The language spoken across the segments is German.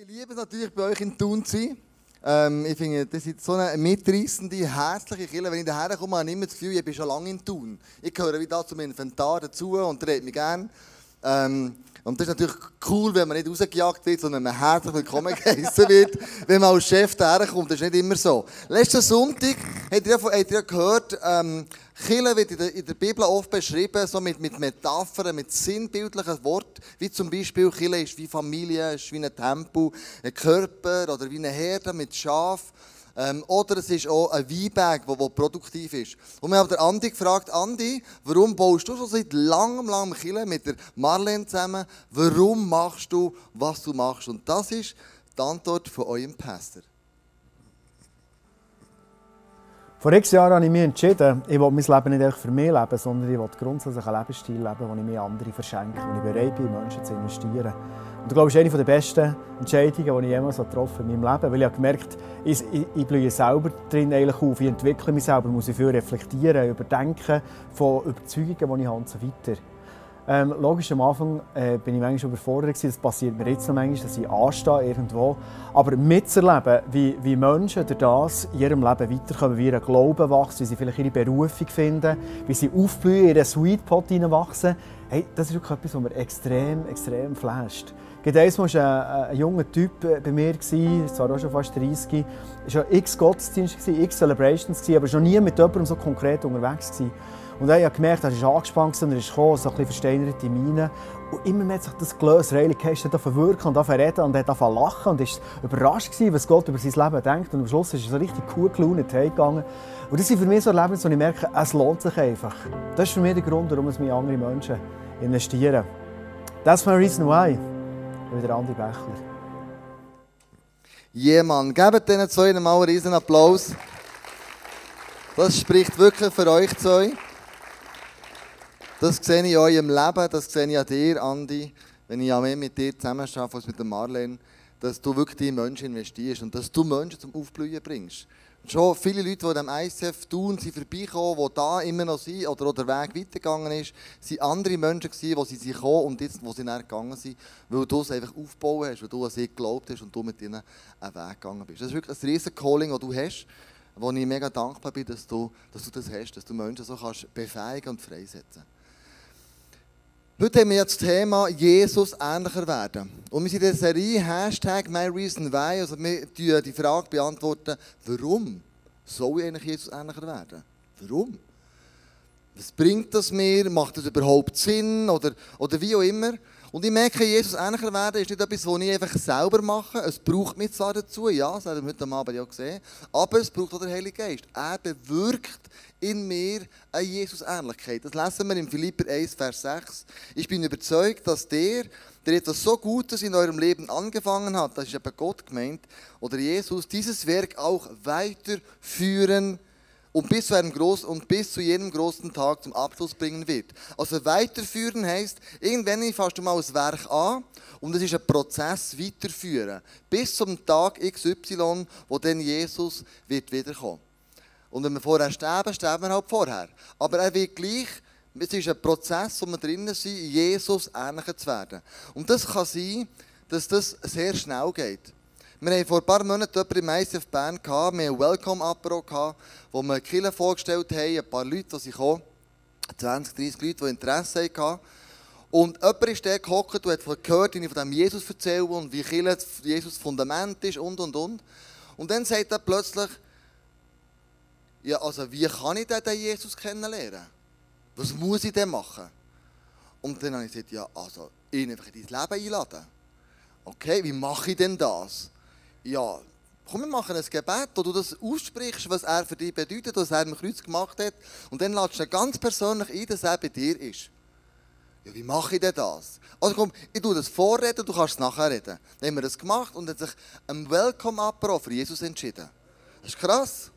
ich liebe es natürlich, bei euch in Thun zu sein. Ähm, ich finde, das ist so eine mitreissende, herzliche Kirche. Wenn ich daher komme, habe ich immer das Gefühl, ich bin schon lange in Thun. Ich gehöre wieder zum Inventar dazu und redet mich gerne. Ähm, und das ist natürlich cool, wenn man nicht rausgejagt wird, sondern man herzlich willkommen geheißen wird, wenn man als Chef daherkommt. Das ist nicht immer so. Letzten Sonntag habt ihr habt ihr gehört, ähm, Kirche wird in der, in der, Bibel oft beschrieben, so mit, mit Metaphern, mit sinnbildlichen Worten, wie zum Beispiel Kirche ist wie Familie, ist wie ein Tempel, ein Körper oder wie eine Herde mit Schaf. Ähm, oder es ist auch ein Weinberg, der produktiv ist. Und wir haben den Andi gefragt, Andi, warum baust du schon seit langem, langem Kirche mit der Marlene zusammen? Warum machst du, was du machst? Und das ist die Antwort von eurem Pastor. Vor x Jahren habe ich mich entschieden, ich will mein Leben nicht für mich leben, sondern ich will grundsätzlich einen Lebensstil leben, wo ich mir andere verschenke, wo ich bereit bin, in Menschen zu investieren. Und ich glaube, das ist eine der besten Entscheidungen, die ich jemals getroffen habe in meinem Leben. Weil ich habe gemerkt, ich, ich blühe selber drin eigentlich auf. Ich entwickle mich selber, muss ich viel reflektieren, überdenken von Überzeugungen, die ich habe und so weiter. Ähm, logisch, am Anfang äh, bin ich manchmal überfordert gewesen. Das passiert mir jetzt noch manchmal, dass ich anstehe irgendwo. Aber mitzuerleben, wie, wie Menschen durch das in ihrem Leben weiterkommen, wie ihr Glauben wächst, wie sie vielleicht ihre Berufung finden, wie sie aufblühen, in ihren Sweet Pot hineinwachsen, hey, das ist wirklich etwas, was mir extrem, extrem flasht. Einmal war ein, ein, junger Typ äh, bei mir, zwar auch schon fast 30, war schon x Gottesdienste, x Celebrations, aber schon nie mit jemandem so konkret unterwegs. Gewesen. Und ich habe gemerkt, er ist angespannt und er ist gekommen, so ein bisschen versteinerte Miene. Und immer mehr hat sich das Cage hat verwirken und reden und hat angefangen lachen und ist überrascht gewesen, was Gott über sein Leben denkt. Und am Schluss ist er so richtig cool gelaunt heimgegangen. Und das sind für mich so Erlebnisse, wo ich merke, es lohnt sich einfach. Das ist für mich der Grund, warum es mir andere Menschen investieren. Das ist mein Reason Why. Wieder Andi. Jemand, yeah, gebt diesen zwei mal einen riesen Applaus. Das spricht wirklich für euch zwei. Das sehe ich in eurem Leben, das sehe ich an dir, Andi, wenn ich mehr mit dir zusammen arbeite als mit Marlene, dass du wirklich in Menschen investierst und dass du Menschen zum Aufblühen bringst. Und schon viele Leute, die dem ICF tun, sind vorbeigekommen, die da immer noch sind oder der Weg weitergegangen ist, sind andere Menschen gewesen, wo sie sind gekommen und jetzt, wo sie näher gegangen sind, weil du es einfach aufgebaut hast, weil du an sie geglaubt hast und du mit ihnen einen Weg gegangen bist. Das ist wirklich ein riesen Calling, das du hast, wo ich mega dankbar bin, dass du, dass du das hast, dass du Menschen so kannst befähigen und freisetzen kannst. Heute haben wir das Thema Jesus ähnlicher werden. Und wir sind in der Serie Hashtag MyReasonWhy. Also wir die Frage beantworten, warum soll ich eigentlich Jesus ähnlicher werden? Warum? Was bringt das mir? Macht das überhaupt Sinn? Oder, oder wie auch immer. Und ich merke, Jesus ähnlicher werden ist nicht etwas, was ich einfach selber mache. Es braucht mich zwar dazu, ja, das haben wir heute Abend ja gesehen, aber es braucht auch den Heiligen Geist. Er bewirkt in mir eine Jesus-Ähnlichkeit. Das lesen wir in Philipper 1, Vers 6. Ich bin überzeugt, dass der, der etwas so Gutes in eurem Leben angefangen hat, das ist eben Gott gemeint, oder Jesus, dieses Werk auch weiterführen wird und bis, zu einem groß, und bis zu jedem großen Tag zum Abschluss bringen wird. Also weiterführen heißt, irgendwann fasst du mal ein Werk an und es ist ein Prozess weiterführen. Bis zum Tag XY, wo dann Jesus wird wiederkommen. Und wenn wir vorher sterben, sterben wir halt vorher. Aber er wird gleich, es ist ein Prozess, wo wir drinnen sind, Jesus ähnlicher zu werden. Und das kann sein, dass das sehr schnell geht. Wir hatten vor ein paar Monaten jemanden im ICF Bern, wir hatten ein Welcome-Apero, wo wir Kille vorgestellt haben, ein paar Leute, die kamen, 20, 30 Leute, die Interesse hatten. Und jemand ist da gehockt und hat gehört, wie ich von dem Jesus erzähle und wie Kille Jesus Fundament ist und, und, und. Und dann sagt er plötzlich, ja, also wie kann ich denn den Jesus kennenlernen? Was muss ich denn machen? Und dann habe ich gesagt, ja, also ihn einfach in dein Leben einladen. Okay, wie mache ich denn das? Ja, komm, wir machen ein Gebet, wo du das aussprichst, was er für dich bedeutet, was er im Kreuz gemacht hat. Und dann lädst du ganz persönlich ein, dass er bei dir ist. Ja, wie mache ich denn das? Also komm, ich tue das vorreden, du kannst es nachher reden. Dann haben wir das gemacht und hat sich ein Welcome-Apero für Jesus entschieden. Das ist krass.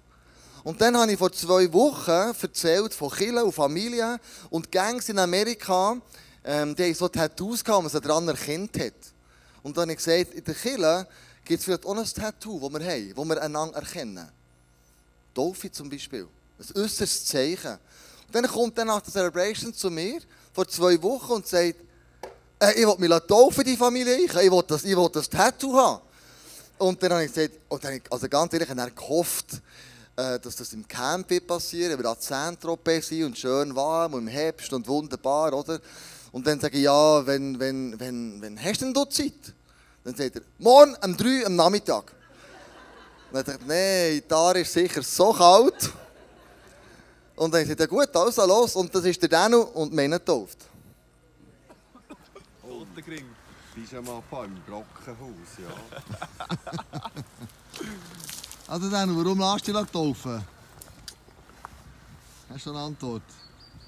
Und dann habe ich vor zwei Wochen erzählt von Kirche und Familie und Gangs in Amerika, ähm, die haben so Tattoos gehabt, man sie daran erkannt hat. Und dann habe ich gesagt, in der Kirche gibt es vielleicht auch ein Tattoo, das wir haben, das wir einander erkennen. Dolphy zum Beispiel. Ein äußeres Zeichen. Und dann kommt er nach der Celebration zu mir, vor zwei Wochen, und sagt, äh, ich will mich taufen, die Familie. Ich will, das, ich will das Tattoo haben. Und dann habe ich gesagt, und dann, also ganz ehrlich, ich habe gehofft, äh, dass das im Camp wird passieren, wir an Saint-Tropez sind und schön warm und im Herbst und wunderbar, oder? Und dann sage ich, ja, wenn, wenn, wenn, wenn hast denn du Zeit? Dann sagt er, morgen um 3 am Nachmittag. Und dann dachte ich, nein, da ist sicher so kalt. Und dann sagt er, gut, also los. Und das ist der Danu und meine getauft. Ottergring. Pyjama im Brockenhaus, ja. Also Danu, warum lässt du dich taufen? Hast du eine Antwort?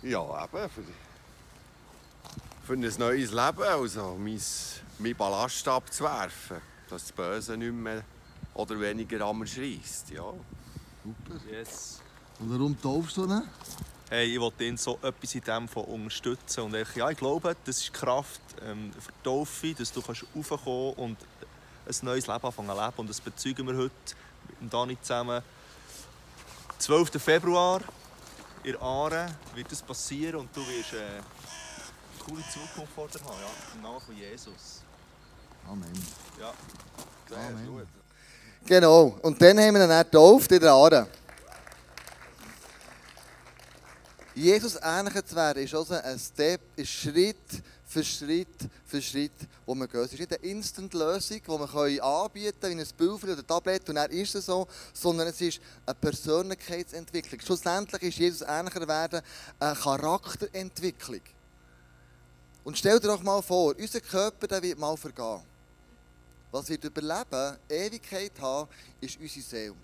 Ja, eben. Für, für ein neues Leben, also mein, mein Ballast abzuwerfen. Dass das Böse nicht mehr oder weniger an mir schreisst, ja. Super. Yes. Und warum taufst du ihn? Hey, ich wollte ihn so etwas in dem von unterstützen. Und ich, ja, ich glaube, das ist Kraft ähm, für die Taufe, dass du kannst raufkommen und ein neues Leben anfangen zu leben. Und das bezeugen wir heute mit Dani zusammen. 12. Februar in Aare wird das passieren und du wirst äh, eine coole Zukunft vor dir haben, ja? Im Namen von Jesus. Amen. Ja. Sehr Amen. gut. Genau. Und dann haben wir ihn dann getauft in der Aare. Jesus ähnlicher zu werden, ist also ein Step, ist Schritt für Schritt für Schritt, wo wir gehen. Es ist nicht eine Instant-Lösung, die wir anbieten können, wie ein Pulver oder Tablet, und dann ist es so, sondern es ist eine Persönlichkeitsentwicklung. Schlussendlich ist Jesus ähnlicher werden eine Charakterentwicklung. Und stell dir doch mal vor, unser Körper der wird mal vergehen. Was wird überleben, Ewigkeit haben, ist unsere Seele.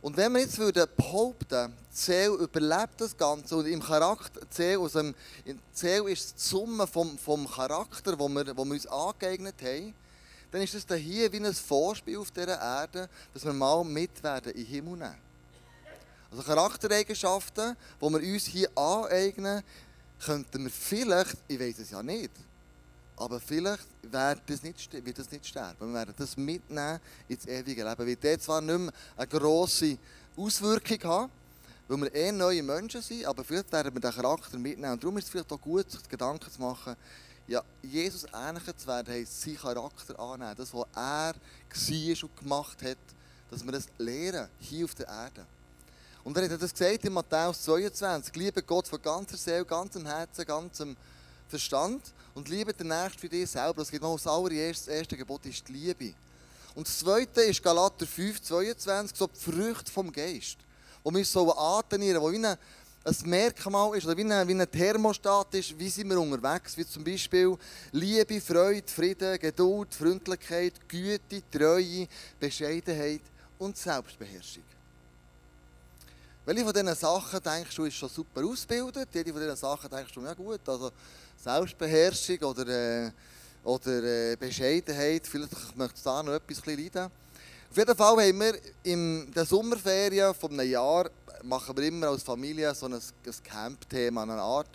Und wenn wir jetzt würden behaupten, die Seele überlebt das Ganze und im Charakter, die Seele, also im, die Seele ist die Summe vom, vom Charakter, wo wir, wo wir uns angeeignet haben, dann ist das hier wie ein Vorspiel auf dieser Erde, dass wir mal mit werden in den Himmel nehmen. Also Charaktereigenschaften, die wir uns hier aneignen, könnten wir vielleicht, ich weiß es ja nicht, aber vielleicht wird das nicht, wird das nicht sterben. Wir werden das mitnehmen ins ewige Leben. Wird der zwar nicht mehr eine grosse Auswirkung haben, weil wir eh neue Menschen sind, aber vielleicht werden wir den Charakter mitnehmen. Und darum ist es vielleicht auch gut, sich Gedanken zu machen, ja, Jesus ähnlicher zu werden, heisst, seinen Charakter annehmen. Das, was er war und gemacht hat, dass wir das lernen, hier auf der Erde. Und er hat das gesagt in Matthäus 22. Liebe Gott von ganzer Seele, ganzem Herzen, ganzem Verstand und liebe den Nächsten für dich selber. Das geht mal. Das erste Gebot ist die Liebe. Und das zweite ist Galater 5, 22, so die Früchte vom Geist. Wo wir so antrainieren, wo wie ein, ein Merkmal ist, oder wie ein, wie ein Thermostat ist, wie sind wir unterwegs. Wie zum Beispiel Liebe, Freude, Frieden, Geduld, Freundlichkeit, Güte, Treue, Bescheidenheit und Selbstbeherrschung. Welche von diesen Sachen denkst du, ist schon super ausgebildet? Jede von diesen Sachen denkst du, ja gut, also Selbstbeherrschung oder, äh, oder äh, Bescheidenheit, vielleicht möchtest du da noch etwas leiden. Auf jeden Fall haben wir in den Sommerferien von einem Jahr, machen wir immer als Familie so ein, ein Camp-Thema, eine Art,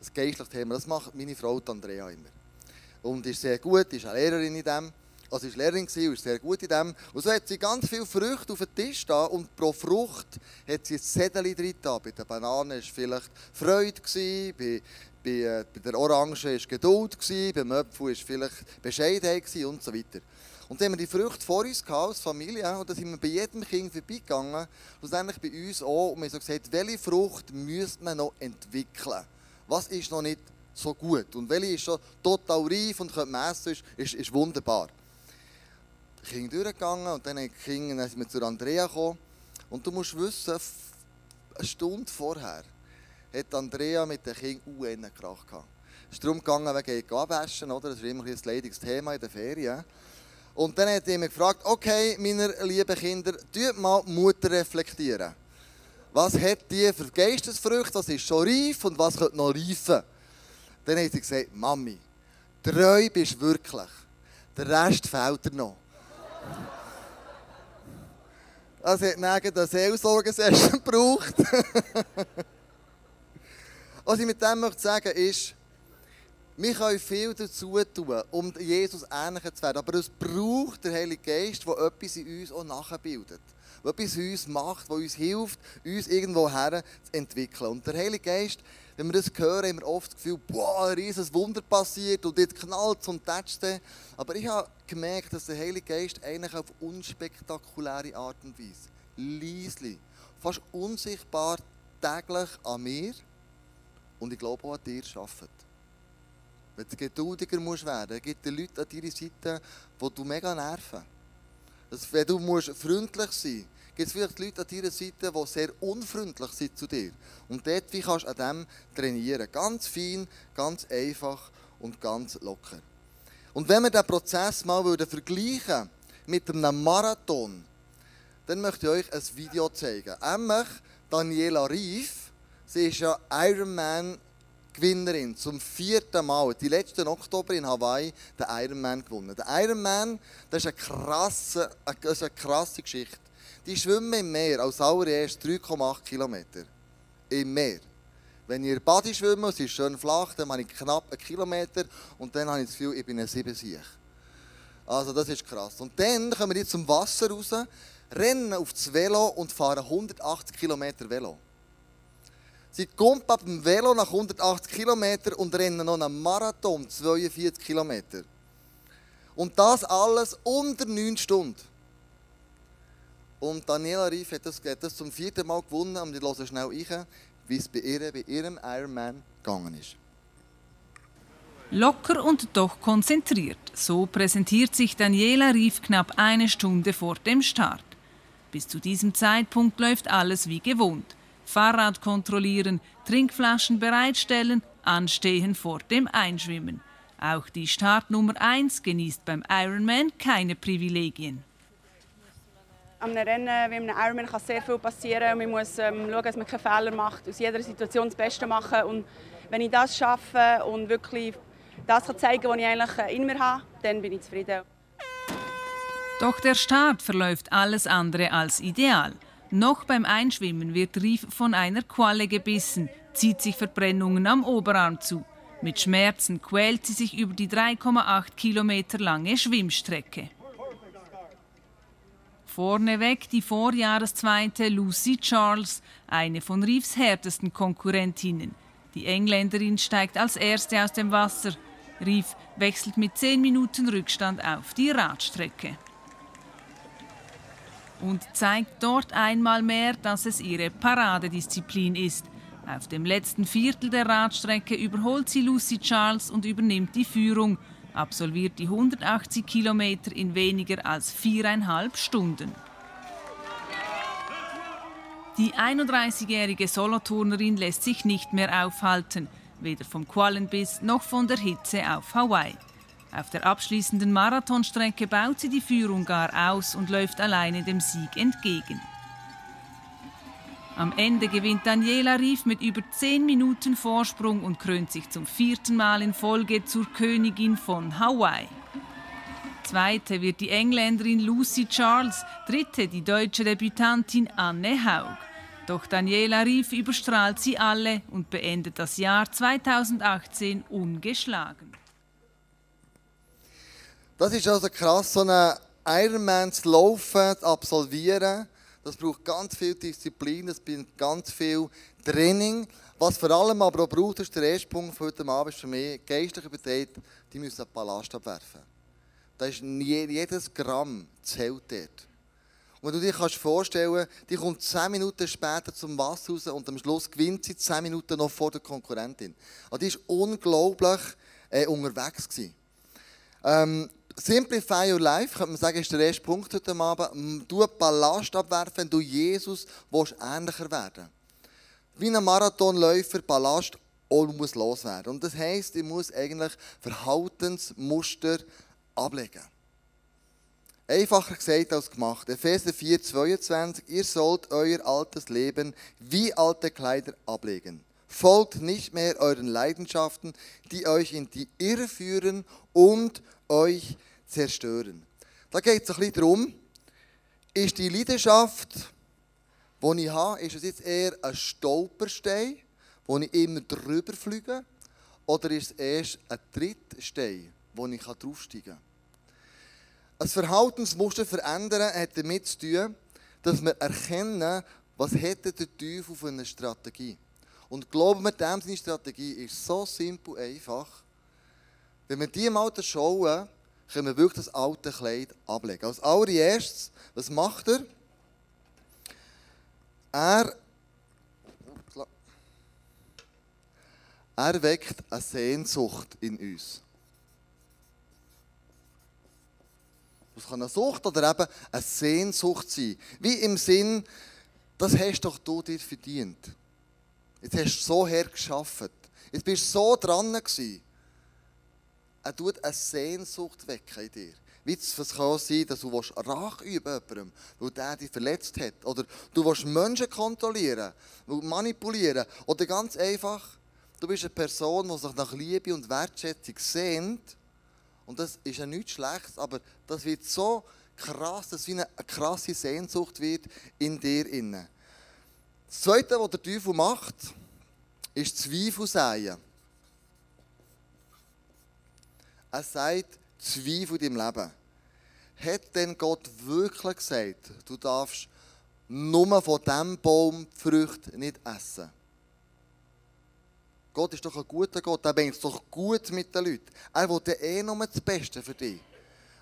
ein geistliches Thema. Das macht meine Frau Andrea immer. Und ist sehr gut, ist eine Lehrerin in dem. Also ist Lehrerin gewesen und ist sehr gut in dem. Und so hat sie ganz viele Früchte auf den Tisch da und pro Frucht hat sie ein Zettel drin. Bei der Banane war vielleicht Freude, bei, bei, äh, bei der Orange war Geduld, beim Apfel war vielleicht Bescheidenheit und so weiter. Und dann haben wir die Früchte vor uns gehabt, als Familie und da sind wir bei jedem Kind vorbeigegangen. Schlussendlich bei uns auch und wir haben gesagt, welche Frucht müsste man noch entwickeln? Was ist noch nicht so gut? Und welche ist schon total reif und könnte man essen, ist, ist, ist wunderbar. Die Kinder durchgegangen und dann, Kinder, dann sind wir zu Andrea gekommen. Und du musst wissen, eine Stunde vorher hat Andrea mit den Kindern UN Krach gehabt. Es ist darum gegangen, wegen gehen abwaschen, oder? Das ist immer ein leidiges Thema in den Ferien. Und dann hat er mich gefragt, okay, meine lieben Kinder, tut mal Mutter reflektieren. Was hat die für Geistesfrüchte, was ist schon reif und was könnte noch reifen? Dann hat sie gesagt, Mami, treu bist du wirklich. Der Rest fehlt dir noch. Das hat neben der Seelsorgesession gebraucht. Was ich mit dem möchte sagen ist, Wir können viel dazu tun, um Jesus ähnlicher zu werden. Aber es braucht den Heiligen Geist, der etwas in uns auch nachbildet. Der etwas in uns macht, der uns hilft, uns irgendwo her zu entwickeln. Und der Heilige Geist, wenn wir das hören, haben wir oft das Gefühl, boah, ein riesiges Wunder passiert und jetzt knallt es und tätscht Aber ich habe gemerkt, dass der Heilige Geist eigentlich auf unspektakuläre Art und Weise, leislich, fast unsichtbar täglich an mir und ich glaube auch an dir arbeitet. Wenn du geduldiger musst werden, gibt es Leute an deiner Seite, die du mega nerven. Das, wenn du musst freundlich sein musst, gibt es vielleicht Leute an deiner Seite, die sehr unfreundlich sind zu dir. Und dort wie kannst du an dem trainieren. Ganz fein, ganz einfach und ganz locker. Und wenn wir diesen Prozess mal vergleichen mit einem Marathon, dann möchte ich euch ein Video zeigen. Nämlich Daniela Rief, sie ist ja Ironman Gewinnerin zum vierten Mal. Die letzten Oktober in Hawaii den Ironman gewonnen. Der Ironman, das ist eine krasse, das ist eine krasse Geschichte. Die schwimmen im Meer als allererst 3,8 Kilometer. Im Meer. Wenn in Badi schwimme, es ist schön flach, dann habe ich knapp einen Kilometer und dann habe ich das Gefühl, ich bin ein Siebensieg. Also das ist krass. Und dann kommen wir zum Wasser raus, rennen auf das Velo und fahren 180 Kilometer Velo. Sie kommt ab dem Velo nach 180 Kilometern und rennen noch einen Marathon, 42 Kilometer. Und das alles unter 9 Stunden. Und Daniela Rief hat das, hat das zum vierten Mal gewonnen und ich höre schnell rein, wie es bei, ihr, bei ihrem Ironman gegangen ist. Locker und doch konzentriert. So präsentiert sich Daniela Rief knapp eine Stunde vor dem Start. Bis zu diesem Zeitpunkt läuft alles wie gewohnt. Fahrrad kontrollieren, Trinkflaschen bereitstellen, anstehen vor dem Einschwimmen. Auch die Startnummer 1 genießt beim Ironman keine Privilegien. Am Rennen wie einem Ironman kann sehr viel passieren. Man muss ähm, schauen, dass man keine Fehler macht, aus jeder Situation das Beste machen. Und wenn ich das schaffe und wirklich das kann zeigen kann, was ich eigentlich in mir habe, dann bin ich zufrieden. Doch der Start verläuft alles andere als ideal. Noch beim Einschwimmen wird Rief von einer Qualle gebissen, zieht sich Verbrennungen am Oberarm zu. Mit Schmerzen quält sie sich über die 3,8 Kilometer lange Schwimmstrecke. Vorneweg die Vorjahreszweite Lucy Charles, eine von Reeves härtesten Konkurrentinnen. Die Engländerin steigt als erste aus dem Wasser. Reef wechselt mit 10 Minuten Rückstand auf die Radstrecke und zeigt dort einmal mehr, dass es ihre Paradedisziplin ist. Auf dem letzten Viertel der Radstrecke überholt sie Lucy Charles und übernimmt die Führung, absolviert die 180 Kilometer in weniger als viereinhalb Stunden. Die 31-jährige Soloturnerin lässt sich nicht mehr aufhalten, weder vom Qualenbiss noch von der Hitze auf Hawaii. Auf der abschließenden Marathonstrecke baut sie die Führung gar aus und läuft alleine dem Sieg entgegen. Am Ende gewinnt Daniela Rief mit über 10 Minuten Vorsprung und krönt sich zum vierten Mal in Folge zur Königin von Hawaii. Zweite wird die Engländerin Lucy Charles, dritte die deutsche Debütantin Anne Haug. Doch Daniela Rief überstrahlt sie alle und beendet das Jahr 2018 ungeschlagen. Das ist also krass, so einen Ironman zu laufen, zu absolvieren. Das braucht ganz viel Disziplin, das braucht ganz viel Training. Was vor allem aber auch braucht, ist der erste Punkt von heute Abend für mich, geistliche Betrieb, die müssen einen Ballast abwerfen. Da ist jedes Gramm zählt dort. Und du dir kannst vorstellen, die kommt 10 Minuten später zum Wasser raus und am Schluss gewinnt sie 10 Minuten noch vor der Konkurrentin. Also die war unglaublich äh, unterwegs. Ähm, Simplify your life, könnte man sagen, ist der erste Punkt heute Abend. Du Ballast abwerfen, du Jesus willst, ähnlicher werden Wie ein Marathonläufer Ballast und muss loswerden. Und das heisst, ich muss eigentlich Verhaltensmuster ablegen. Einfacher gesagt als gemacht. Epheser 4, 22. Ihr sollt euer altes Leben wie alte Kleider ablegen. Folgt nicht mehr euren Leidenschaften, die euch in die Irre führen und euch zerstören. Da geht es ein bisschen darum, ist die Leidenschaft, die ich habe, ist es jetzt eher ein Stolperstein, wo ich immer drüber fliege? Oder ist es erst ein Trittstein, wo ich draufsteigen kann? Ein Verhaltensmuster verändern hat damit zu tun, dass wir erkennen, was hätte der Teufel für eine Strategie. Und glauben wir, dem seine Strategie ist so simpel einfach. Wenn wir die mal schauen, können wir wirklich das alte Kleid ablegen. Als allererstes, was macht er? Er, er weckt eine Sehnsucht in uns. Das kann eine Sucht oder eben eine Sehnsucht sein. Wie im Sinn, das hast doch du dir verdient. Jetzt hast du so hergeschafft. Jetzt bist du so dran gewesen. Er tut eine Sehnsucht wecken in dir. Es kann sein, dass du Rach üben jemandem, weil der dich verletzt hat. Oder du willst Menschen kontrollieren, manipulieren. Oder ganz einfach, du bist eine Person, die sich nach Liebe und Wertschätzung sehnt. Und das ist ja nichts Schlechtes, aber das wird so krass, dass es eine krasse Sehnsucht wird in dir. Das Zweite, was der Teufel macht, ist Zweifel säen. Er sagt Zweifel in deinem Leben. Hat denn Gott wirklich gesagt, du darfst nur von diesem Baum die Früchte nicht essen? Gott ist doch ein guter Gott, er meint es doch gut mit den Leuten. Er will ja eh nur das Beste für dich.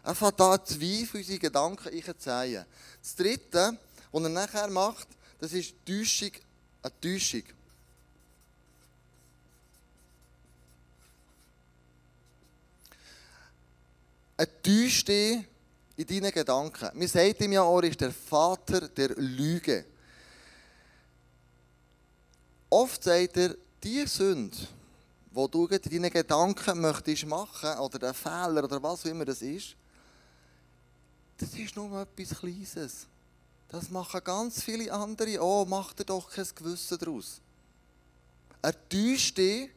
Er fängt da Zweifel unsere Gedanken einzuzeigen. Das Dritte, was er nachher macht, das ist Täuschung, eine Täuschung. Er täuscht dich in deinen Gedanken. Wir sagen ihm ja, er ist der Vater der Lüge. Oft sagt er, die Sünde, wo du in deinen Gedanken möchtest machen, oder der Fehler, oder was auch immer das ist, das ist nur etwas Kleines. Das machen ganz viele andere. Oh, mach dir doch kein Gewissen daraus. Er täuscht dich,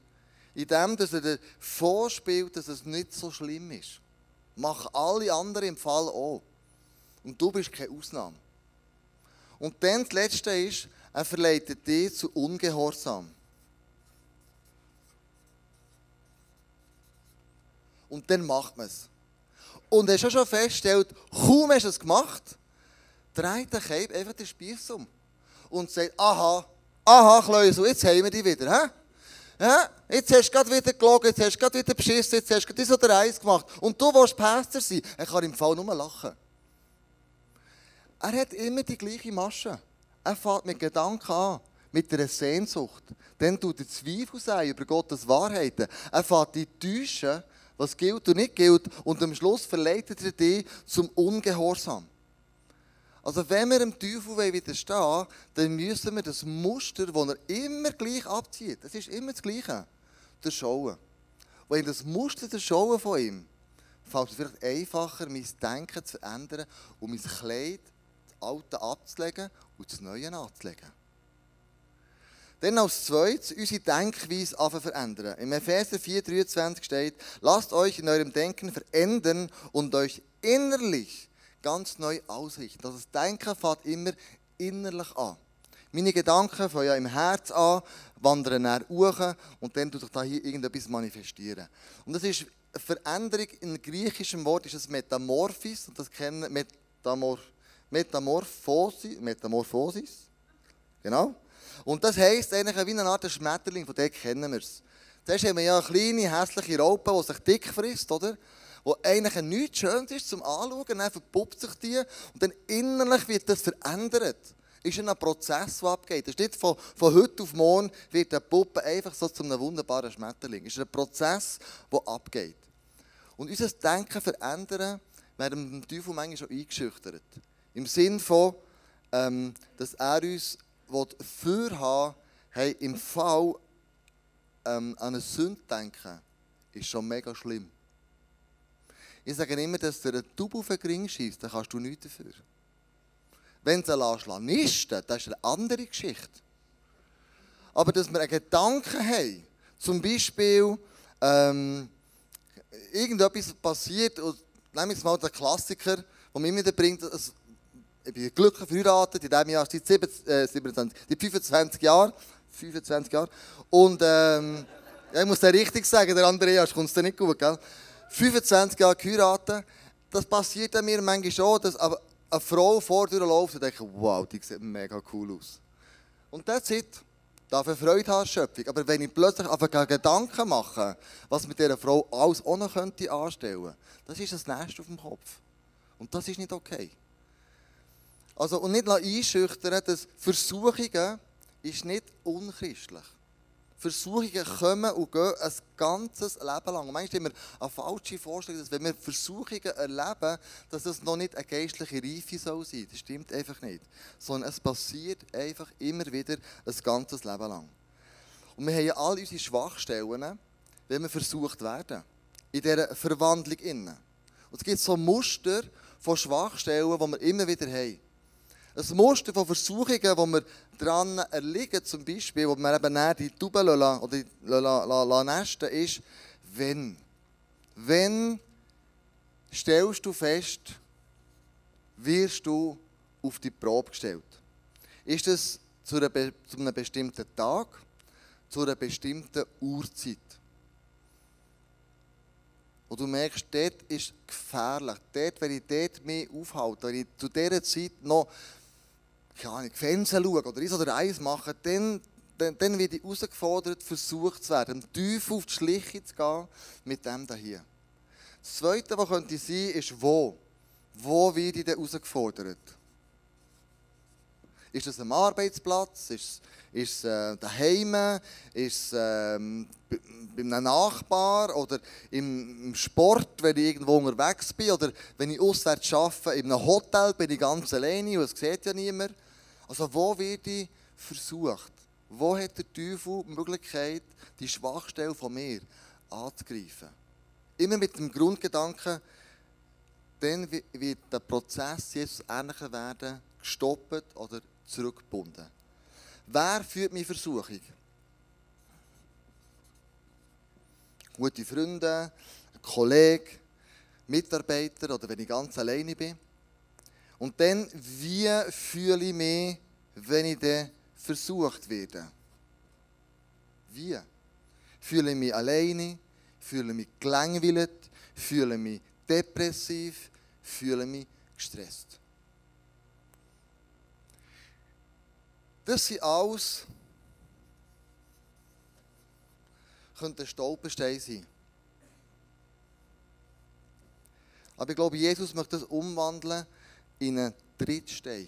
indem er dir vorspielt, dass es nicht so schlimm ist. Mach alle anderen im Fall auch. Und du bist keine Ausnahme. Und dann das Letzte ist, er verleitet dich zu Ungehorsam. Und dann macht man es. Und hast du schon festgestellt, kaum hast du es gemacht, dreht der Keib einfach den Spieß um. Und sagt, aha, aha, Kleusel, jetzt haben wir dich wieder. He? Ja, jetzt hast du gerade wieder gelogen, jetzt hast du gerade wieder beschissen, jetzt hast du gerade das oder eins gemacht. Und du willst Pastor sein. Er kann im Fall nur lachen. Er hat immer die gleiche Masche. Er fängt mit Gedanken an, mit einer Sehnsucht. Dann tut er Zweifel sein über Gottes Wahrheiten. Er fängt die täuschen, was gilt und nicht gilt. Und am Schluss verleitet er dich zum Ungehorsam. Also wenn wir dem Teufel widerstehen wollen, dann müssen wir das Muster, das er immer gleich abzieht, das ist immer das Gleiche, durchschauen. Wenn das Muster durchschauen von ihm, fällt es vielleicht einfacher, mein Denken zu verändern und mein Kleid, das Alte abzulegen und das Neue anzulegen. Dann als zweites unsere Denkweise verändern. Im Epheser 4,23 steht, lasst euch in eurem Denken verändern und euch innerlich ganz neu ausrichten. Also das Denken fängt immer innerlich an. Meine Gedanken fangen ja im Herz an, wandern nach hoch und dann tut sich da hier irgendetwas manifestieren. Und das ist eine Veränderung in griechischem Wort, ist es Metamorphis, und das kennen Metamor Metamorphosis, Metamorphosis, genau. Und das heisst eigentlich wie eine Art Schmetterling, von dem kennen wir es. Zuerst haben wir ja eine kleine, hässliche Raupe, die sich dick frisst, oder? Wo eigentlich nichts Schönes ist zum Anschauen, dann verpuppt sich die und dann innerlich wird das verändert. Ist ein Prozess, der abgeht. Das ist nicht von, von heute auf morgen wird eine Puppe einfach so zu einem wunderbaren Schmetterling. Es ist ein Prozess, der abgeht. Und unser Denken verändern werden dem Teufel manchmal schon eingeschüchtert. Im Sinn von, ähm, dass er uns für haben, hey, im Fall ähm, an eine Sünde denken, ist schon mega schlimm. Ich sage immer, dass du einen Double auf den Ring schießt, dann kannst du nichts dafür. Wenn du ihn nisten das ist eine andere Geschichte. Aber dass wir einen Gedanken haben, zum Beispiel, ähm, irgendetwas passiert, und nehmen wir jetzt mal den Klassiker, der mir wieder bringt, ich bin glücklich verheiratet, in diesem Jahr seit 27, äh, 27, 25 Jahren. 25 Jahre. Und ähm, Ja, ich muss das richtig sagen, der Andreas kommt es dir nicht gut, gell? 25 Jahre geheiratet, das passiert mir manchmal schon, dass eine Frau vor dir läuft und denkt, wow, die sieht mega cool aus. Und das ist darf eine Freude haben, Schöpfung. Aber wenn ich plötzlich einen Gedanken mache, was mit dieser Frau alles noch könnte anstellen, das ist das Nächste auf dem Kopf. Und das ist nicht okay. Also, und nicht einschüchtern, dass Versuchungen ist nicht unchristlich. Versuchungen kommen und gehen ein ganzes Leben lang. Manchmal haben wir eine falsche Vorstellung, dass wenn wir Versuchungen erleben, dass das noch nicht eine geistliche Reife soll sein. Das stimmt einfach nicht. Sondern es passiert einfach immer wieder ein ganzes Leben lang. Und wir haben ja all unsere Schwachstellen, wenn wir versucht werden. In dieser Verwandlung innen. Und es gibt so Muster von Schwachstellen, die wir immer wieder haben. Ein Muster von Versuchungen, wo wir dran erliegen, zum Beispiel, wo wir eben näher die Tube oder die nesten, ist, wenn. Wenn stellst du fest, wirst du auf die Probe gestellt. Ist es zu, zu einem bestimmten Tag, zu einer bestimmten Uhrzeit? Und du merkst, dort ist gefährlich. Dort, wenn ich dort mehr aufhalte, wenn ich zu dieser Zeit noch keine Ahnung, Fernsehen schaue oder eins oder eins mache, dann, dann, dann werde ich herausgefordert, versucht zu werden, tief auf die Schliche zu gehen mit dem hier. Das Zweite, was könnte sein, ist wo. Wo werde ich denn herausgefordert? Ist das am Arbeitsplatz? Ist es äh, daheim? Ist es äh, bei einem Nachbar? Oder im, im, Sport, wenn ich irgendwo unterwegs bin? Oder wenn ich auswärts arbeite, in einem Hotel, bin ich ganz alleine und es sieht ja niemand. Also wo wird ich versucht? Wo hat der Teufel die Möglichkeit, die Schwachstelle von mir anzugreifen? Immer mit dem Grundgedanken, dann wird der Prozess Jesus ähnlicher werden, gestoppt oder zurückgebunden. Wer führt meine Versuchung? Gute Freunde, ein Kollege, Mitarbeiter oder wenn ich ganz alleine bin. Und dann, wie fühle ich mich, wenn ich dann versucht werde? Wie? Fühle ich mich alleine? Fühle ich mich gelangweilt? Fühle ich mich depressiv? Fühle ich mich gestresst? Das sind alles könnte Stolperstein sein. Aber ich glaube, Jesus möchte das umwandeln in einen Trittstein.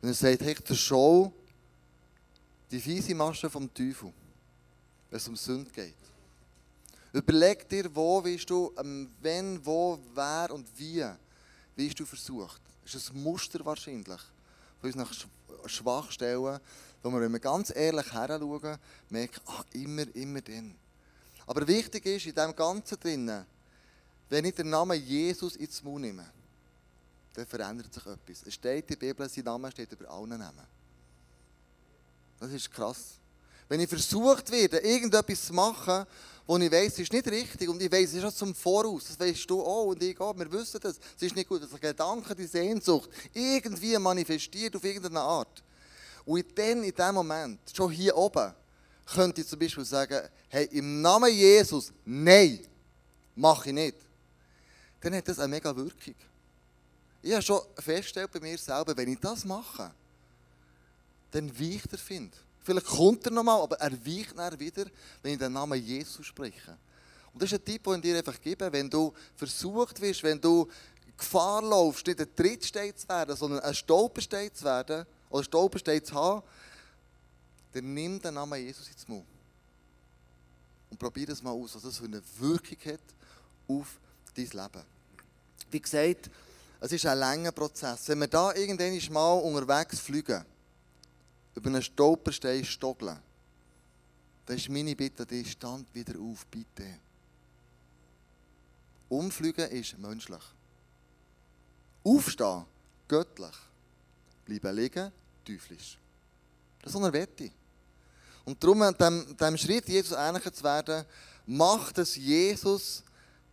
Und er sagt, hey, der Show die fiese Masche vom Teufel, wenn es um Sünde geht. Überleg dir, wo willst du, wenn, wo, wer und wie wirst du versucht. Das ist ein Muster wahrscheinlich von unseren Schwachstellen, wo wir, wenn wir ganz ehrlich heranschauen, merken, ah, immer, immer dann. Aber wichtig ist in dem Ganzen drinnen, wenn ich den Namen Jesus ins Mund nehme, dann verändert sich etwas. Es steht in der Bibel, sein Name steht über allen Namen. Das ist krass. Wenn ich versucht werde, irgendetwas zu machen, wo ich weiß, es ist nicht richtig und ich weiß, es ist schon zum Voraus, das weißt du auch und ich auch, wir wissen das, es ist nicht gut, dass ein Gedanke, die Sehnsucht irgendwie manifestiert auf irgendeine Art. Und dann in dem Moment, schon hier oben, könnte ich zum Beispiel sagen, hey, im Namen Jesus, nein, mache ich nicht. Dann hat das eine mega Wirkung. Ich habe schon festgestellt bei mir selber, wenn ich das mache, dann weicht der Find. Vielleicht kommt er nochmal, aber er weicht dann wieder, wenn ich den Namen Jesus spreche. Und das ist ein Tipp, den ich dir einfach gebe, wenn du versucht wirst, wenn du Gefahr laufst, nicht ein Trittstein zu werden, sondern ein Stolperstein zu werden, oder ein Stolperstein zu haben, dann nimm den Namen Jesus ins Mund. Und probier das mal aus, was das für eine Wirkung hat auf dein Leben. Wie gesagt, es ist ein langer Prozess. Wenn wir da irgendwann mal unterwegs fliegen, über einen Stolperstein stoggeln, dann ist meine Bitte, die stand wieder auf, bitte. Umfliegen ist menschlich. Aufstehen, göttlich. Bleiben liegen, teuflisch. Das ist eine Wette. Und darum, dem, dem Schritt, Jesus ähnlicher zu werden, macht es Jesus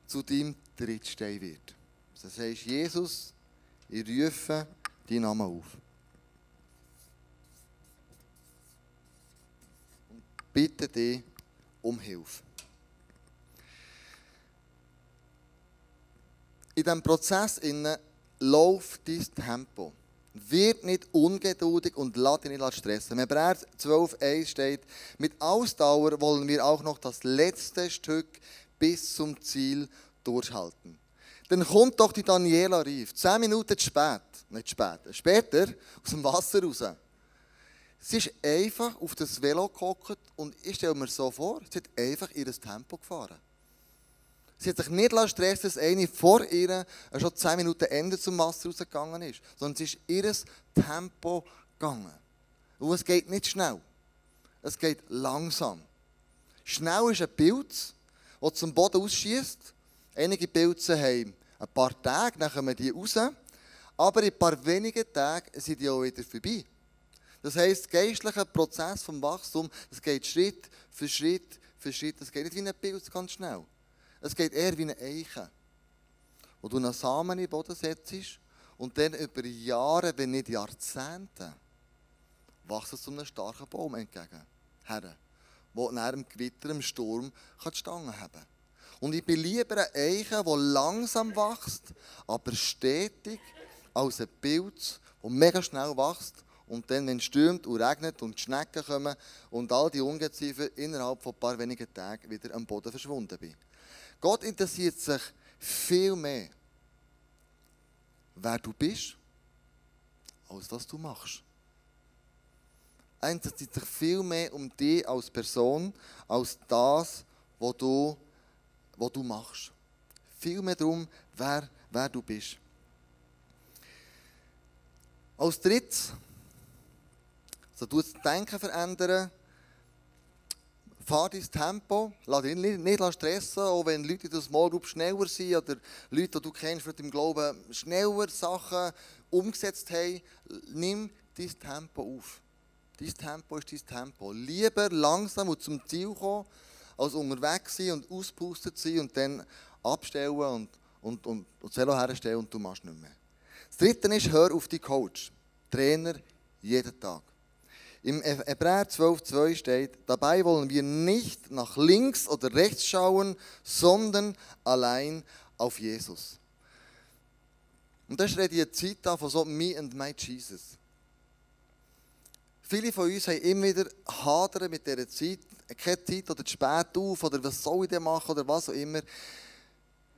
zu deinem Trittstein wird. Das heißt, Jesus, ich rufe deinen Namen auf. Bitte dich um Hilfe. In diesem Prozess innen läuft dein Tempo. Wird nicht ungeduldig und lass dich nicht stressen. Im Hebräer 12,1 steht, mit Ausdauer wollen wir auch noch das letzte Stück bis zum Ziel durchhalten. Dann kommt doch die Daniela Rief, zehn Minuten zu spät, nicht später, später aus dem Wasser raus. Sie ist einfach auf das Velo gehockt und ich stelle mir so vor, sie hat einfach ihr Tempo gefahren. Sie hat sich nicht stressen dass eine vor ihr schon zehn Minuten Ende zum Wasser rausgegangen ist, sondern sie ist ihr Tempo gegangen. Und es geht nicht schnell. Es geht langsam. Schnell ist ein Pilz, der zum Boden ausschießt. Einige Pilze haben ein paar Tage, dann kommen die raus. Aber in ein paar wenigen Tagen sind die auch wieder vorbei. Das heisst, der geistliche Prozess vom Wachstum, das geht Schritt für Schritt für Schritt. Das geht nicht wie ein Pilz ganz schnell. Es geht eher wie eine Eiche, wo du einen Samen in den Boden setzt und dann über Jahre, wenn nicht Jahrzehnte, wächst es zu einem starken Baum entgegen. Her, wo nach einem Gewitter, einem Sturm kann die Stangen haben Und ich bin lieber eine Eiche, die langsam wächst, aber stetig, als ein Pilz, der mega schnell wächst und dann, wenn es stürmt und regnet und die Schnecken kommen und all die Ungeziefer innerhalb von ein paar wenigen Tagen wieder am Boden verschwunden bin. Gott interessiert sich viel mehr, wer du bist, als was du machst. Er interessiert sich viel mehr um dich als Person, als das, was du, was du machst. Viel mehr darum, wer, wer du bist. Als drittes, so du das Denken verändern, fahr dein Tempo, lass dich nicht, nicht stressen, auch wenn Leute in der Small Group schneller sind oder Leute, die du kennst, die im Glauben schneller Sachen umgesetzt haben, nimm dein Tempo auf. Dein Tempo ist dein Tempo. Lieber langsam und zum Ziel kommen, als unterwegs sein und auspustet sein und dann abstellen und, und, und, und Zelo herstellen und du machst nicht mehr. Das Dritte ist, hör auf die Coach. Trainer jeden Tag. Im Hebräer 12,2 steht, dabei wollen wir nicht nach links oder rechts schauen, sondern allein auf Jesus. Und das ist die Zeit von so Me and My Jesus. Viele von uns haben immer wieder hadern mit dieser Zeit, keine Zeit oder zu spät auf oder was soll ich denn machen oder was auch immer.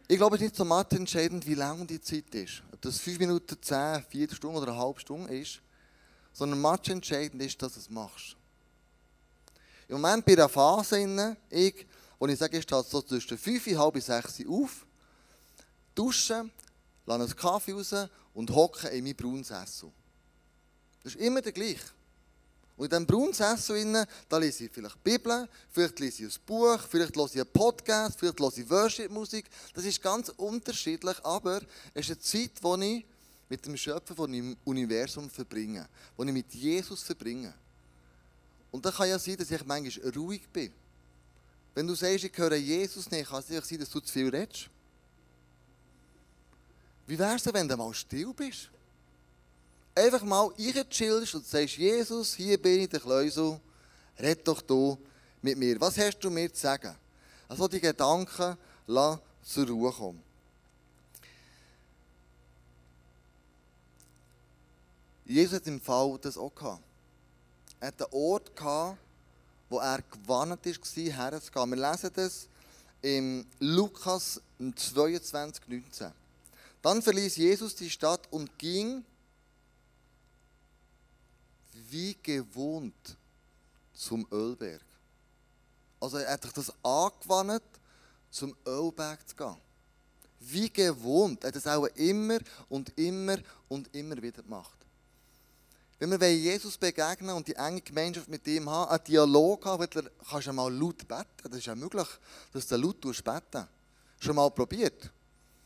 Ich glaube, es ist nicht so entscheidend, wie lang die Zeit ist. Ob das 5 Minuten, 10, 4 Stunden oder eine halbe Stunde ist sondern match entscheidend ist, dass du es machst. Im Moment in einer Phase, in ich, wo ich sage, ich stehe so zwischen 5 und halb 6 auf, dusche, lasse einen Kaffee raus und hocke in meinen Braunsessel. Das ist immer der gleiche. Und in diesem Braunsessel, da lese ich vielleicht Bibel, vielleicht lese ich ein Buch, vielleicht höre ich einen Podcast, vielleicht höre ich Worship-Musik. Das ist ganz unterschiedlich, aber es ist eine Zeit, wo ich mit dem Schöpfer von dem Universum verbringen, wo ich mit Jesus verbringe. Und da kann ja sein, dass ich manchmal ruhig bin. Wenn du sagst, ich höre Jesus nicht, kann es sein, dass du zu viel redest. Wie wär's denn, wenn du mal still bist? Einfach mal chillst und sagst, Jesus, hier bin ich, der Kleusel, red doch du mit mir. Was hast du mir zu sagen? Also die Gedanken lass zur Ruhe kommen. Jesus hat im Fall das auch gehabt. Er hat einen Ort gehabt, wo er gewarnt war, herzugehen. Wir lesen das im Lukas 22, 19. Dann verließ Jesus die Stadt und ging wie gewohnt zum Ölberg. Also er hat sich das angewandt, zum Ölberg zu gehen. Wie gewohnt. Er hat es auch immer und immer und immer wieder gemacht. Wenn wir Jesus begegnen und die enge Gemeinschaft mit ihm haben, einen Dialog haben, kannst du mal laut beten. Das ist ja möglich, dass du laut beten Schon mal probiert?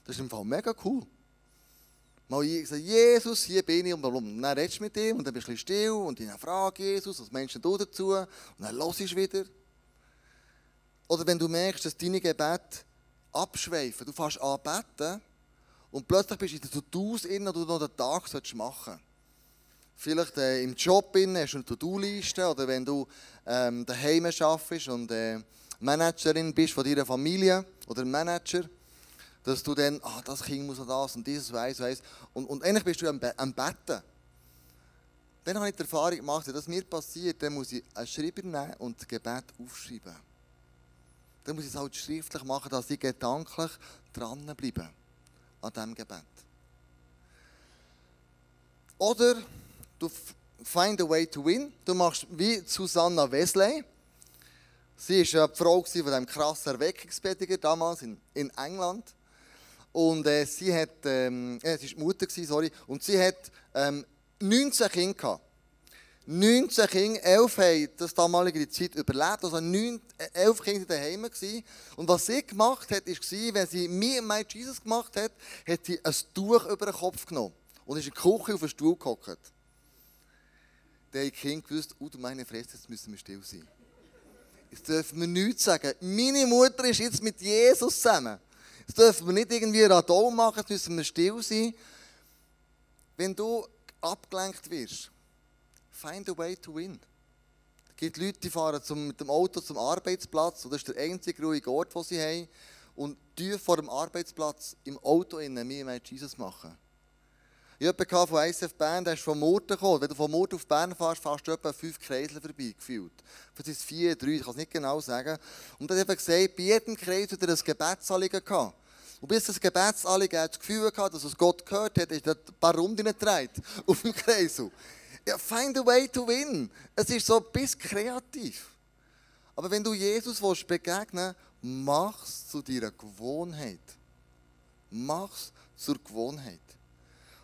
Das ist im Fall mega cool. Mal sagen, Jesus, hier bin ich, und dann redest du mit ihm und dann bist du still und dann fragst Jesus, was Menschen du dazu und dann hörst du wieder. Oder wenn du merkst, dass deine Gebete abschweifen, du fährst an beten und plötzlich bist du in der To-Dos oder du noch den Tag machen solltest. Vielleicht äh, im Job hast du eine To-Do-Liste oder wenn du ähm, daheim arbeitest und äh, Managerin bist von deiner Familie oder Manager, dass du dann, ah, das Kind muss noch das und dieses weiss, weiss. Und, und eigentlich bist du am, am Betten. Dann habe ich die Erfahrung gemacht, wenn das mir passiert, dann muss ich einen Schreiber nehmen und das Gebet aufschreiben. Dann muss ich es halt schriftlich machen, dass ich gedanklich dranbleibe an diesem Gebet. Oder du find a way to win. Du machst wie Susanna Wesley. Sie war die Frau von diesem krassen Erweckungsprediger damals in, in England. Und äh, sie hat, ähm, äh, sie war Mutter, sorry, und sie hat ähm, 19 Kinder gehabt. 19 Kinder, 11 haben das damalige Zeit überlebt, also 9, 11 Kinder daheim gewesen. Und was sie gemacht hat, war, wenn sie mir My Jesus gemacht hat, hat sie ein Tuch über den Kopf genommen und ist in die Küche auf den Stuhl gehockt. Dann haben die Kinder gewusst, oh du meine Fresse, jetzt müssen wir still sein. Jetzt dürfen wir nichts sagen. Meine Mutter ist jetzt mit Jesus zusammen. Jetzt dürfen wir nicht irgendwie Radau machen, jetzt müssen wir still sein. Wenn du abgelenkt wirst, find a way to win. Es gibt Leute, die fahren zum, mit dem Auto zum Arbeitsplatz und das ist der einzige ruhige Ort, den sie haben. Und die vor dem Arbeitsplatz im Auto innen mir Jesus machen. Ich hatte von ICF Bern, der ist von Murten gekommen. Wenn du von Murten auf Bern fährst, fährst du etwa fünf Kreisel vorbei, gefühlt. Vielleicht sind es vier, drei, ich kann es nicht genau sagen. Und er hat eben gesagt, bei jedem Kreis hat er ein Gebetsanliegen gehabt. Und bis das Gebetsanliegen das Gefühl hatte, dass es Gott gehört hat, ist er ein paar Runden gedreht auf dem Kreisel. Ja, find a way to win. Es ist so bis kreativ. Aber wenn du Jesus willst begegnen mach es zu deiner Gewohnheit. Mach es zur Gewohnheit.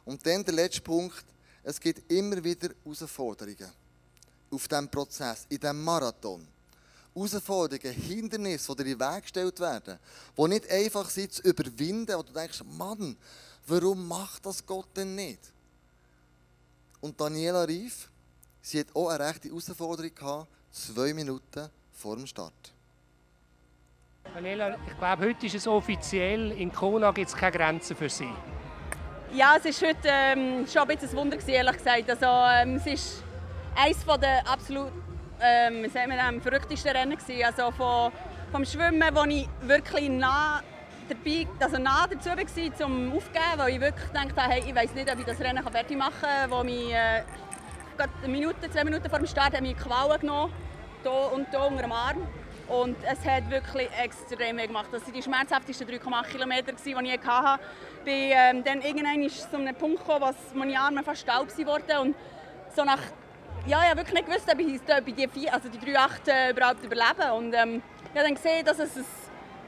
Und dann der letzte Punkt. Es gibt immer wieder Herausforderungen auf diesem Prozess, in diesem Marathon. Herausforderungen, Hindernisse, die dir in den Weg gestellt werden, die nicht einfach sind zu überwinden, wo du denkst, Mann, warum macht das Gott denn nicht? Und Daniela Rief, sie hat auch eine rechte Herausforderung gehabt, zwei Minuten vor dem Start. Daniela, ich glaube, heute ist es offiziell, in Kona gibt es keine Grenzen für Sie. Ja, es war heute ähm, schon ein bisschen ein Wunder, ehrlich gesagt. Also, ähm, es ist eines der absolut ähm, wir, verrücktesten Rennen. Also von, vom Schwimmen, wo ich wirklich nah dabei, also nah dazu war, zum Aufgeben, weil ich wirklich gedacht habe, hey, ich weiß nicht, ob ich das Rennen fertig machen kann, wo äh, Minute, zwei Minuten vor dem Start haben mich Qualen genommen, hier und hier unter dem Arm. Und es hat wirklich extrem weh gemacht. Das waren die schmerzhaftesten 3,8 Kilometer, die ich hatte. Ich bin ähm, dann irgendwann zu einem Punkt wo meine Arme fast taub wurden. Und so nach, ja, ich habe nicht gewusst, ob ich bei die, vier, also die 3,8 äh, überhaupt überlebe. Und ähm, ich habe dann gesehen, dass es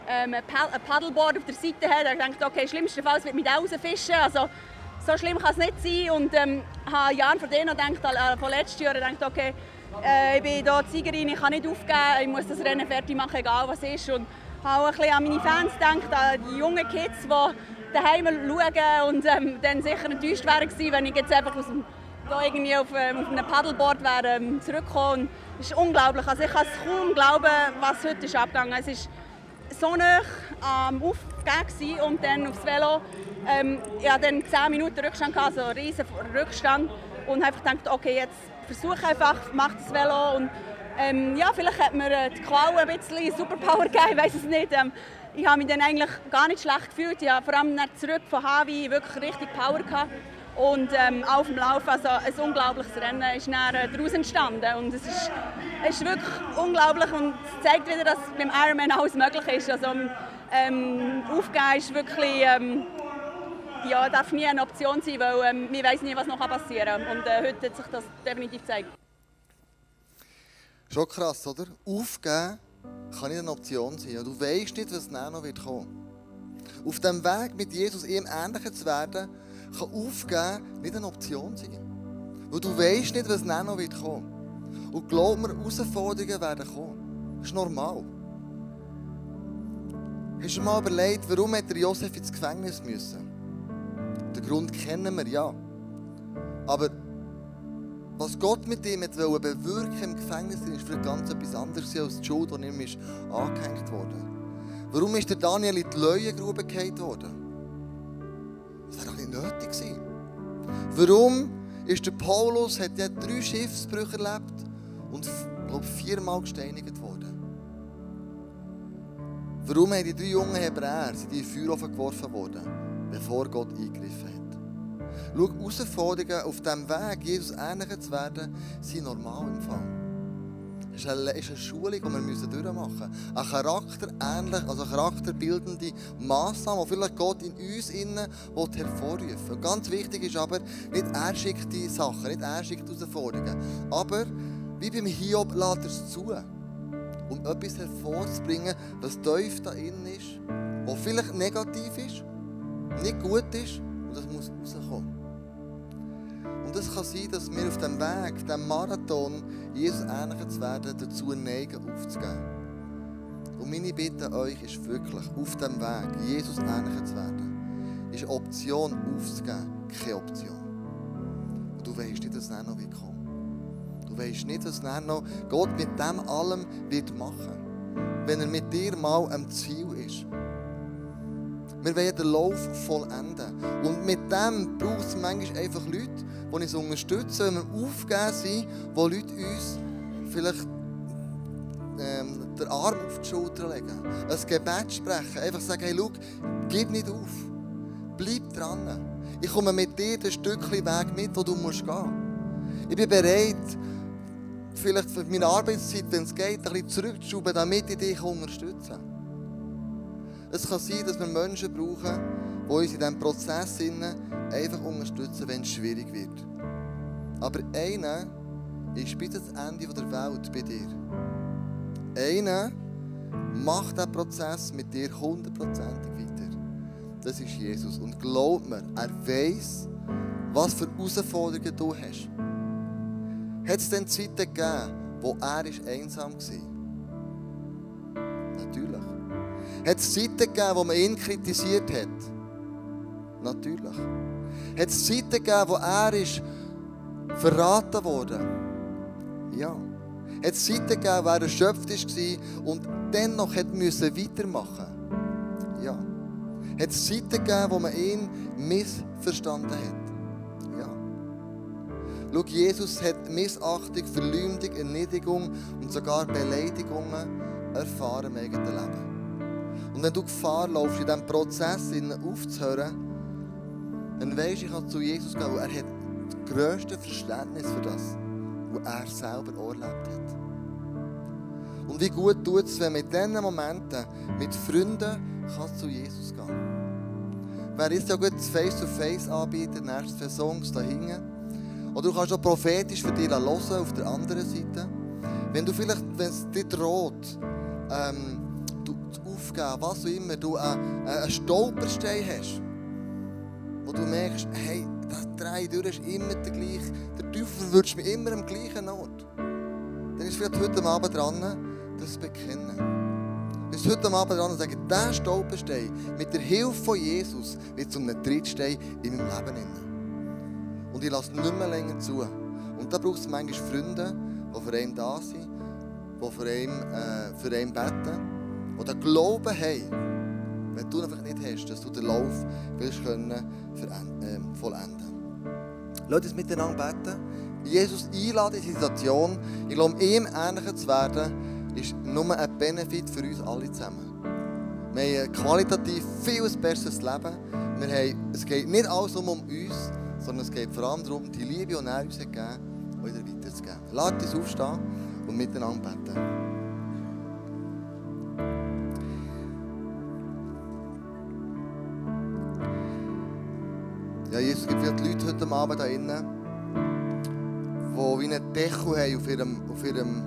ein, ähm, ein Paddleboard auf der Seite hat. Ich dachte, okay, schlimmstenfalls wird mich da rausfischen. Also, so schlimm kann es nicht sein. Und ähm, habe Jahren vor denen gedacht, äh, von letztem Jahr gedacht, okay, äh, ich bin hier Siegerin, ich kann nicht aufgeben, ich muss das Rennen fertig machen, egal was ist. Und habe auch ein bisschen an meine Fans gedacht, an die jungen Kids, die daheim schauen und ähm, dann sicher enttäuscht wären wenn ich jetzt einfach aus dem, da irgendwie auf, ähm, auf einem Paddleboard wäre, ähm, zurückgekommen. Es ist unglaublich. Also ich kann es kaum glauben, was heute ist abgegangen ist. Es war so nah am Aufgehen und dann aufs Velo. Ähm, ich hatte dann 10 Minuten Rückstand, also einen riesen Rückstand und einfach gedacht, okay, jetzt versuche einfach, mache das Velo und ähm, ja, vielleicht hat mir äh, die Qual ein bisschen Superpower gegeben, ich weiß es nicht. Ähm, ich habe mich dann eigentlich gar nicht schlecht gefühlt. Ich habe vor allem zurück von Havi wirklich richtig Power gehabt. Und ähm, auf dem Lauf, also ein unglaubliches Rennen ist dann, äh, daraus entstanden. Und es ist, ist wirklich unglaublich und es zeigt wieder, dass beim Ironman alles möglich ist. Also, ähm, Aufgeben ist wirklich ähm, ja, darf nie eine Option sein, weil ähm, wir wissen nie, was noch passieren kann. Und äh, heute hat sich das definitiv gezeigt. Schon krass, oder? Aufgeben kann nicht eine Option sein. Du weißt nicht, was noch wird kommen. Auf dem Weg mit Jesus ihm ähnlicher zu werden, kann Aufgeben nicht eine Option sein. Weil du weißt nicht, was noch wird kommen. Und glaub mir, Herausforderungen werden kommen. Das ist normal. Hast du mal überlegt, warum hat Josef ins Gefängnis müssen? Den Grund kennen wir ja. Aber was Gott mit ihm bewirken im Gefängnis, ist für ganz etwas anderes als die Schuld, die ihm ist angehängt wurde. Warum ist der Daniel in die Leuengrube gefallen worden? Das wäre doch nicht nötig gewesen. Warum ist der Paulus, hat ja drei Schiffsbrüche erlebt und glaube viermal gesteinigt worden? Warum haben die drei jungen Hebräer sind die in den Feuerofen geworfen worden, bevor Gott eingegriffen hat? Schau, Herausforderungen auf diesem Weg, Jesus ähnlicher zu werden, sind normal im Fall. Es ist eine, Schulung, die wir müssen durchmachen müssen. Eine charakterähnliche, also charakterbildende Massnahme, die vielleicht Gott in uns innen hervorrufen will. Ganz wichtig ist aber, nicht er schickt die Sachen, nicht er schickt Herausforderungen. Aber, wie beim Hiob, lässt er es zu um etwas hervorzubringen, was tief da innen ist, was vielleicht negativ ist, nicht gut ist und das muss rauskommen. Und es kann sein, dass wir auf dem Weg, dem Marathon, Jesus ähnlicher zu werden, dazu neigen, aufzugeben. Und meine Bitte an euch ist wirklich, auf dem Weg, Jesus ähnlicher zu werden, ist Option aufzugeben, keine Option. Und du weißt nicht, dass es noch wie kommt. Du weißt nicht, was dann noch Gott mit dem allem wird machen wenn er mit dir mal am Ziel ist. Wir wollen den Lauf vollenden. Und mit dem braucht es manchmal einfach Leute, die uns unterstützen, wenn wir aufgeben sind, wo Leute uns vielleicht ähm, den Arm auf die Schulter legen, ein Gebet sprechen, einfach sagen, hey, schau, gib nicht auf, bleib dran. Ich komme mit dir ein Stückchen Weg mit, wo du musst gehen. Ich bin bereit, vielleicht für meine Arbeitszeit, wenn es geht, ein bisschen zurückzuschrauben, damit ich dich unterstützen kann. Es kann sein, dass wir Menschen brauchen, die uns in diesem Prozess einfach unterstützen, wenn es schwierig wird. Aber einer ist bis ans Ende der Welt bei dir. Einer macht diesen Prozess mit dir hundertprozentig weiter. Das ist Jesus. Und glaub mir, er weiß, was für Herausforderungen du hast. Hat es denn Zeiten gegeben, wo er einsam war? Natürlich. Hat es Zeiten gegeben, wo man ihn kritisiert hat? Natürlich. Hat es Zeiten gegeben, wo er ist verraten wurde? Ja. Hat es Zeiten gegeben, wo er erschöpft war und dennoch musste weitermachen? Ja. Hat es Zeiten gegeben, wo man ihn missverstanden hat? Schau, Jesus hat Missachtung, Verleumdung, Erniedrigung und sogar Beleidigungen erfahren im eigenen Leben. Und wenn du Gefahr laufst, in diesem Prozess aufzuhören, dann weisst ich kann zu Jesus gehen, er hat das grösste Verständnis für das, was er selber erlebt hat. Und wie gut tut es, wenn man in diesen Momenten mit Freunden kann zu Jesus gehen Wer ist ja gut das Face-to-Face anbieten, nächste Songs da hinten. Oder du kannst auch prophetisch für dich hören auf der anderen Seite. Wenn du vielleicht, wenn es dir droht, ähm, aufgeben, was auch immer, du einen, einen Stolperstein hast, wo du merkst, hey, das Drei durch ist immer der gleiche, der Teufel verwirrt mich immer am gleichen Ort. Dann ist vielleicht heute Abend dran, das zu bekennen. Ist heute Abend dran und sagen, dieser Stolperstein mit der Hilfe von Jesus wird zum Trittstein in meinem Leben. Und ich lasse nicht mehr länger zu. Und da braucht es manchmal Freunde, die für einen da sind, die für einen, äh, für einen beten, die den Glauben haben, wenn du einfach nicht hast, dass du den Lauf willst können äh, vollenden. Lass uns miteinander beten. Jesus einladen in die Situation, ich glaube, ihm ähnlicher zu werden, ist nur ein Benefit für uns alle zusammen. Wir haben qualitativ viel besseres Leben. Wir haben, es geht nicht alles um uns, sondern es geht vor allem darum, die Liebe, die er uns gegeben hat, weiterzugeben. Lasst uns aufstehen und miteinander beten. Abend hier drinnen, die wie einen Deckel haben auf ihrem, auf ihrem,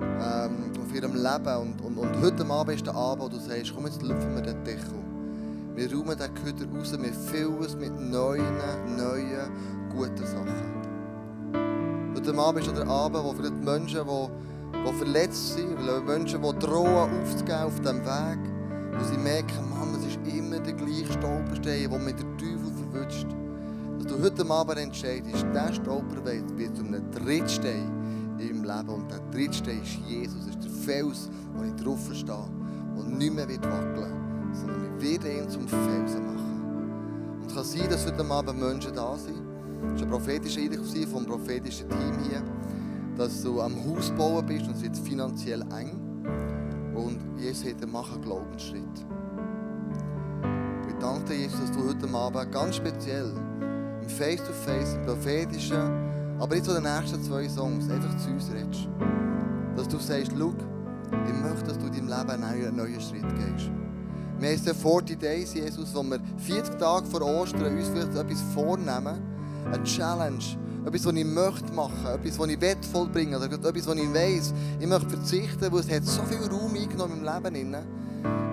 ähm, auf ihrem Leben. Und, und, und heute Abend ist der Abend, wo du sagst, komm, jetzt lüpfen wir den Deckel. Wir räumen den Köder raus, wir füllen es mit neuen, neuen, guten Sachen. Heute Abend ist der Abend, wo vielleicht Menschen, die, die verletzt sind, Menschen, die drohen aufzugehen auf diesem Weg, wo sie merken, Mann, es ist immer der gleiche Stolperstein, der mit der du heute Abend entscheidest, dieser Stolperstein wird zu einem Drittstein in meinem Leben. Und der Drittstein ist Jesus, ist der Fels, wo ich drauf stehe und nicht mehr wird wackeln sondern wir werden ihn zum Felsen machen. Und es kann sein, dass heute Abend Menschen da sind. Es war ein prophetischer Eindruck vom prophetischen Team hier, dass du am Haus bauen bist und es wird finanziell eng. Und Jesus mach einen Glaubensschritt. Ich danke dir, Jesus, dass du heute Abend ganz speziell im Face-to-Face, im prophetischen, aber jetzt so den nächsten zwei Songs einfach zu uns redest. Dass du sagst, schau, ich möchte, dass du in deinem Leben einen neuen Schritt gehst. Wir haben 40 Days, Jesus, wo wir 40 Tage vor Ostern uns vielleicht etwas vornehmen, eine Challenge, etwas, was ich möchte machen, etwas, was ich will vollbringen, oder etwas, was ich weiss, ich möchte verzichten, weil es hat so viel Raum eingenommen im Leben,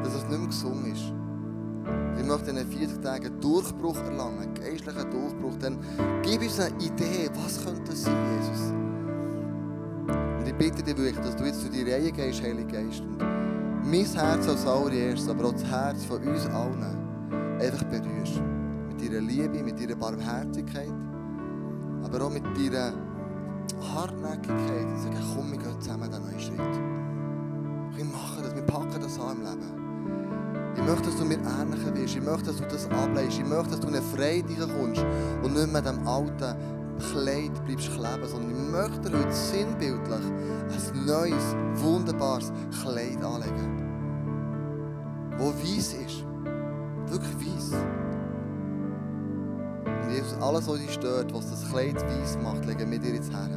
dass es nicht mehr gesund ist. Ich möchte in den 40 Tagen Durchbruch erlangen, geistlichen Durchbruch. Dann gib uns eine Idee, was könnte das sein, Jesus? Und ich bitte dich wirklich, dass du jetzt zu die Reihe gehst, Heilige Geist. Und mein Herz als allererstes, aber auch das Herz von uns allen einfach berührst. Mit deiner Liebe, mit deiner Barmherzigkeit, aber auch mit deiner Hartnäckigkeit. Und sagen, komm, wir gehen zusammen den neuen Schritt. Wir machen das, wir packen das an im Leben. Ich möchte, dass du mir ähnlicher wirst. Ich möchte, dass du das ableist. Ich möchte, dass du in eine Freiheit kommst und nicht mehr diesem alten Kleid bleibst kleben, sondern ich möchte dir heute sinnbildlich ein neues, wunderbares Kleid anlegen. Das weiß ist. Wirklich weiß. Und Jesus, alles, was dich stört, was das Kleid weiß macht, legen wir dir jetzt her.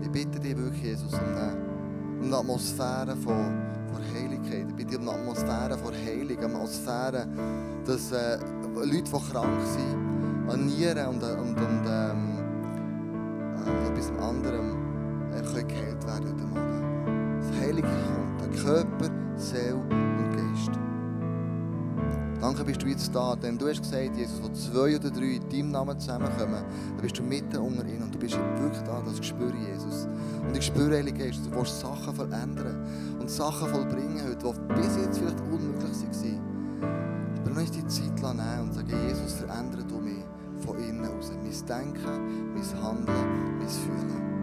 Ich bitte dich wirklich, Jesus, um eine, um eine Atmosphäre von, von Heiligkeit. Ich bitte eine Atmosphäre von Heilung, Atmosphäre, dass äh, Leute, die krank sind, an Nieren und, und, und ähm, äh, etwas anderem äh, werden heute Heilige kommt, der Körper, bist du jetzt da, denn du hast gesagt, Jesus, wo zwei oder drei in deinem Namen zusammenkommen, dann bist du mitten unter ihnen und du bist wirklich da, das spüre ich, Jesus. Und ich spüre, Heilige Geist, du willst Sachen verändern und Sachen vollbringen heute, die bis jetzt vielleicht unmöglich waren. Aber lass uns die Zeit nehmen und sagen, Jesus, verändere du mich von innen aus. Mein Denken, mein Handeln, mein Fühlen.